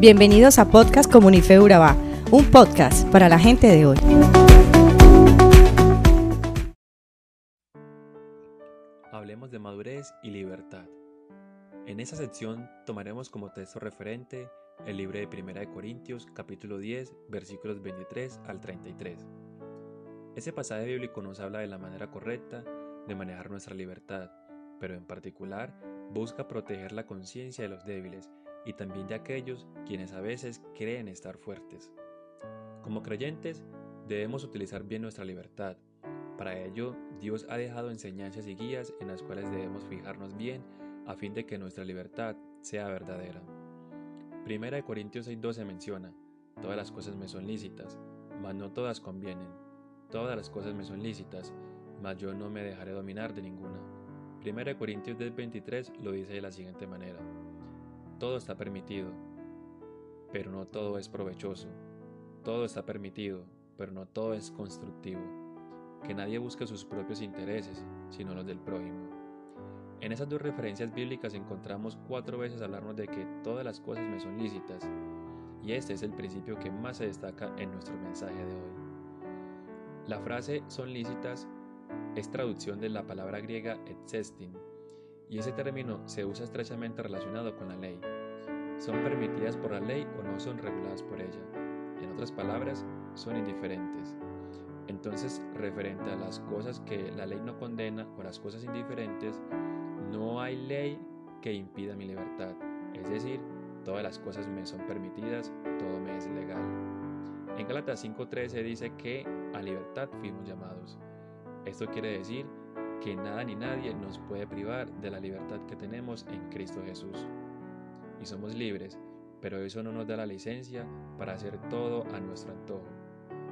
Bienvenidos a Podcast Comunife Urabá, un podcast para la gente de hoy. Hablemos de madurez y libertad. En esta sección tomaremos como texto referente el libro de Primera de Corintios, capítulo 10, versículos 23 al 33. Ese pasaje bíblico nos habla de la manera correcta de manejar nuestra libertad, pero en particular busca proteger la conciencia de los débiles y también de aquellos quienes a veces creen estar fuertes. Como creyentes, debemos utilizar bien nuestra libertad. Para ello, Dios ha dejado enseñanzas y guías en las cuales debemos fijarnos bien a fin de que nuestra libertad sea verdadera. Primera de Corintios 6:12 menciona, todas las cosas me son lícitas, mas no todas convienen. Todas las cosas me son lícitas, mas yo no me dejaré dominar de ninguna. Primera de Corintios 10:23 lo dice de la siguiente manera, todo está permitido, pero no todo es provechoso. Todo está permitido, pero no todo es constructivo. Que nadie busque sus propios intereses, sino los del prójimo. En esas dos referencias bíblicas encontramos cuatro veces hablarnos de que todas las cosas me son lícitas, y este es el principio que más se destaca en nuestro mensaje de hoy. La frase son lícitas es traducción de la palabra griega etsestin, y ese término se usa estrechamente relacionado con la ley. Son permitidas por la ley o no son reguladas por ella. En otras palabras, son indiferentes. Entonces, referente a las cosas que la ley no condena o las cosas indiferentes, no hay ley que impida mi libertad. Es decir, todas las cosas me son permitidas, todo me es legal. En Gálatas 5:13 dice que a libertad fuimos llamados. Esto quiere decir que nada ni nadie nos puede privar de la libertad que tenemos en Cristo Jesús. Y somos libres, pero eso no nos da la licencia para hacer todo a nuestro antojo,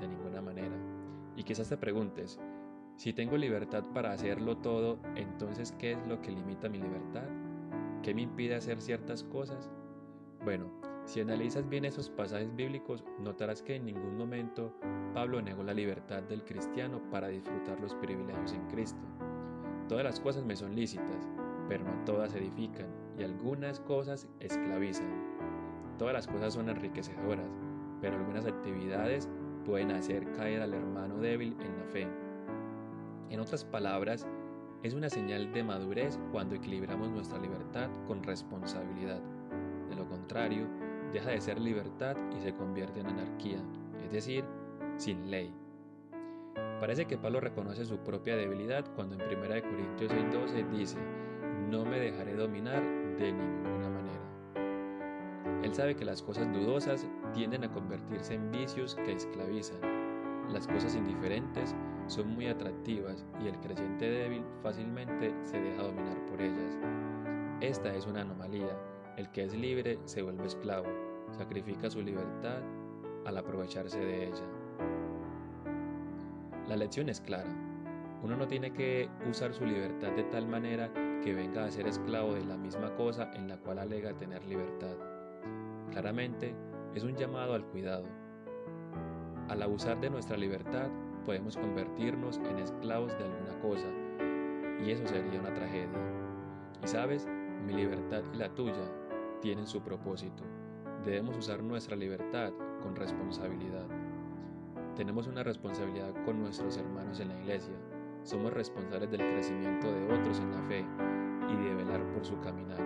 de ninguna manera. Y quizás te preguntes, si tengo libertad para hacerlo todo, entonces ¿qué es lo que limita mi libertad? ¿Qué me impide hacer ciertas cosas? Bueno, si analizas bien esos pasajes bíblicos, notarás que en ningún momento Pablo negó la libertad del cristiano para disfrutar los privilegios en Cristo. Todas las cosas me son lícitas, pero no todas edifican, y algunas cosas esclavizan. Todas las cosas son enriquecedoras, pero algunas actividades pueden hacer caer al hermano débil en la fe. En otras palabras, es una señal de madurez cuando equilibramos nuestra libertad con responsabilidad. De lo contrario, deja de ser libertad y se convierte en anarquía, es decir, sin ley. Parece que Pablo reconoce su propia debilidad cuando en 1 Corintios 6:12 dice, no me dejaré dominar de ninguna manera. Él sabe que las cosas dudosas tienden a convertirse en vicios que esclavizan. Las cosas indiferentes son muy atractivas y el creyente débil fácilmente se deja dominar por ellas. Esta es una anomalía. El que es libre se vuelve esclavo, sacrifica su libertad al aprovecharse de ella. La lección es clara. Uno no tiene que usar su libertad de tal manera que venga a ser esclavo de la misma cosa en la cual alega tener libertad. Claramente, es un llamado al cuidado. Al abusar de nuestra libertad, podemos convertirnos en esclavos de alguna cosa, y eso sería una tragedia. Y sabes, mi libertad y la tuya tienen su propósito. Debemos usar nuestra libertad con responsabilidad. Tenemos una responsabilidad con nuestros hermanos en la iglesia. Somos responsables del crecimiento de otros en la fe y de velar por su caminar.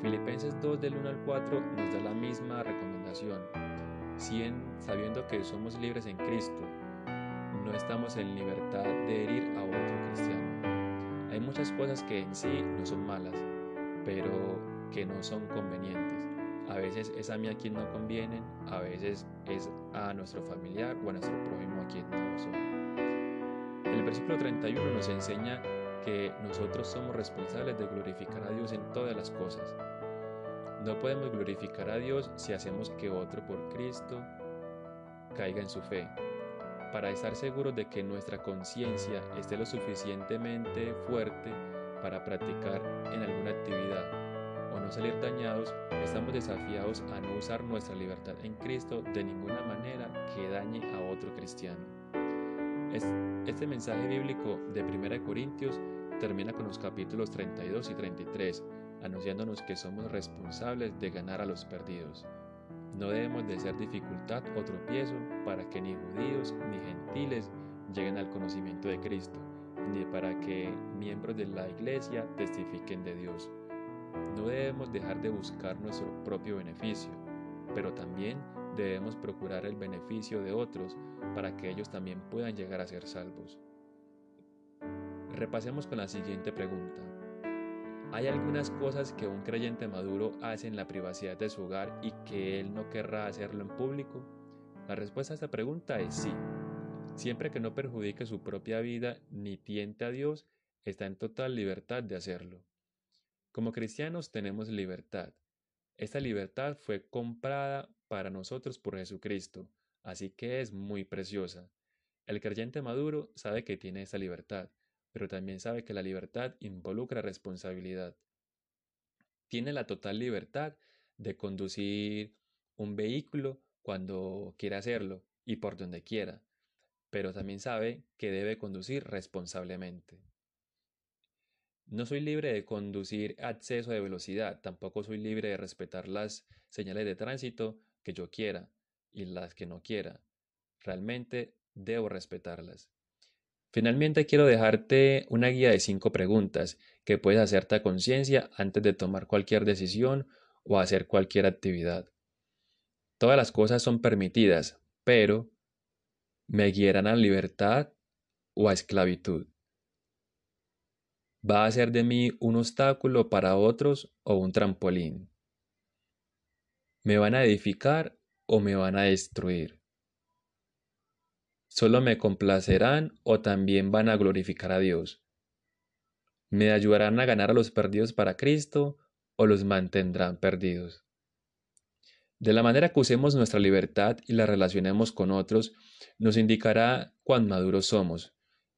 Filipenses 2 del 1 al 4 nos da la misma recomendación. Sabiendo que somos libres en Cristo, no estamos en libertad de herir a otro cristiano. Hay muchas cosas que en sí no son malas, pero que no son convenientes. A veces es a mí a quien no convienen, a veces es a nuestro familiar o a nuestro prójimo a quien no son. El versículo 31 nos enseña que nosotros somos responsables de glorificar a Dios en todas las cosas. No podemos glorificar a Dios si hacemos que otro por Cristo caiga en su fe. Para estar seguros de que nuestra conciencia esté lo suficientemente fuerte para practicar en alguna actividad no salir dañados, estamos desafiados a no usar nuestra libertad en Cristo de ninguna manera que dañe a otro cristiano. Este mensaje bíblico de 1 Corintios termina con los capítulos 32 y 33, anunciándonos que somos responsables de ganar a los perdidos. No debemos de ser dificultad o tropiezo para que ni judíos ni gentiles lleguen al conocimiento de Cristo, ni para que miembros de la iglesia testifiquen de Dios. No debemos dejar de buscar nuestro propio beneficio, pero también debemos procurar el beneficio de otros para que ellos también puedan llegar a ser salvos. Repasemos con la siguiente pregunta. ¿Hay algunas cosas que un creyente maduro hace en la privacidad de su hogar y que él no querrá hacerlo en público? La respuesta a esta pregunta es sí. Siempre que no perjudique su propia vida ni tiente a Dios, está en total libertad de hacerlo. Como cristianos tenemos libertad. Esta libertad fue comprada para nosotros por Jesucristo, así que es muy preciosa. El creyente maduro sabe que tiene esta libertad pero también sabe que la libertad involucra responsabilidad. Tiene la total libertad de conducir un vehículo cuando quiera hacerlo y por donde quiera, pero también sabe que debe conducir responsablemente. No soy libre de conducir a exceso de velocidad, tampoco soy libre de respetar las señales de tránsito que yo quiera y las que no quiera. Realmente debo respetarlas. Finalmente quiero dejarte una guía de cinco preguntas que puedes hacerte a conciencia antes de tomar cualquier decisión o hacer cualquier actividad. Todas las cosas son permitidas, pero ¿me guiarán a libertad o a esclavitud? ¿Va a ser de mí un obstáculo para otros o un trampolín? ¿Me van a edificar o me van a destruir? ¿Solo me complacerán o también van a glorificar a Dios? ¿Me ayudarán a ganar a los perdidos para Cristo o los mantendrán perdidos? De la manera que usemos nuestra libertad y la relacionemos con otros, nos indicará cuán maduros somos.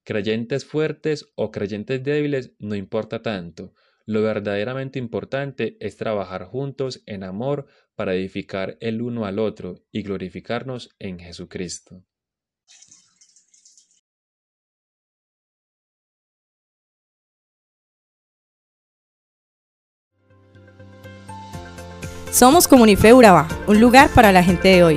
Creyentes fuertes o creyentes débiles no importa tanto. Lo verdaderamente importante es trabajar juntos en amor para edificar el uno al otro y glorificarnos en Jesucristo. Somos Comunife Urabá, un lugar para la gente de hoy.